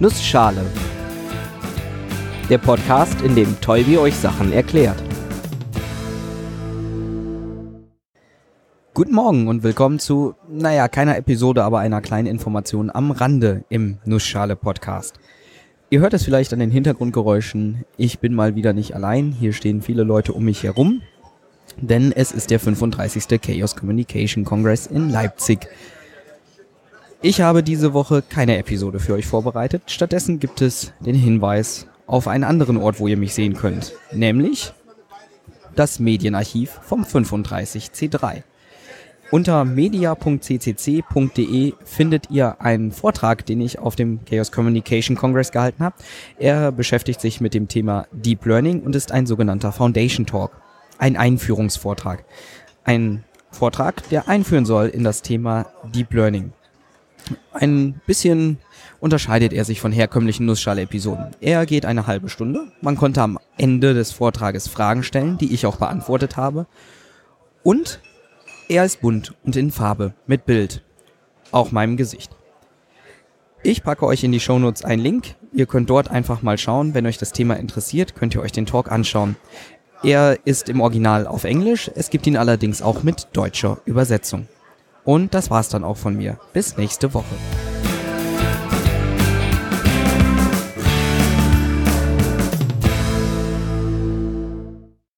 Nussschale. Der Podcast, in dem Tolbi euch Sachen erklärt. Guten Morgen und willkommen zu, naja, keiner Episode, aber einer kleinen Information am Rande im Nussschale Podcast. Ihr hört es vielleicht an den Hintergrundgeräuschen. Ich bin mal wieder nicht allein. Hier stehen viele Leute um mich herum. Denn es ist der 35. Chaos Communication Congress in Leipzig. Ich habe diese Woche keine Episode für euch vorbereitet. Stattdessen gibt es den Hinweis auf einen anderen Ort, wo ihr mich sehen könnt. Nämlich das Medienarchiv vom 35C3. Unter media.ccc.de findet ihr einen Vortrag, den ich auf dem Chaos Communication Congress gehalten habe. Er beschäftigt sich mit dem Thema Deep Learning und ist ein sogenannter Foundation Talk. Ein Einführungsvortrag. Ein Vortrag, der einführen soll in das Thema Deep Learning. Ein bisschen unterscheidet er sich von herkömmlichen Nussschale-Episoden. Er geht eine halbe Stunde. Man konnte am Ende des Vortrages Fragen stellen, die ich auch beantwortet habe. Und er ist bunt und in Farbe, mit Bild. Auch meinem Gesicht. Ich packe euch in die Shownotes einen Link. Ihr könnt dort einfach mal schauen. Wenn euch das Thema interessiert, könnt ihr euch den Talk anschauen. Er ist im Original auf Englisch, es gibt ihn allerdings auch mit deutscher Übersetzung. Und das war's dann auch von mir. Bis nächste Woche.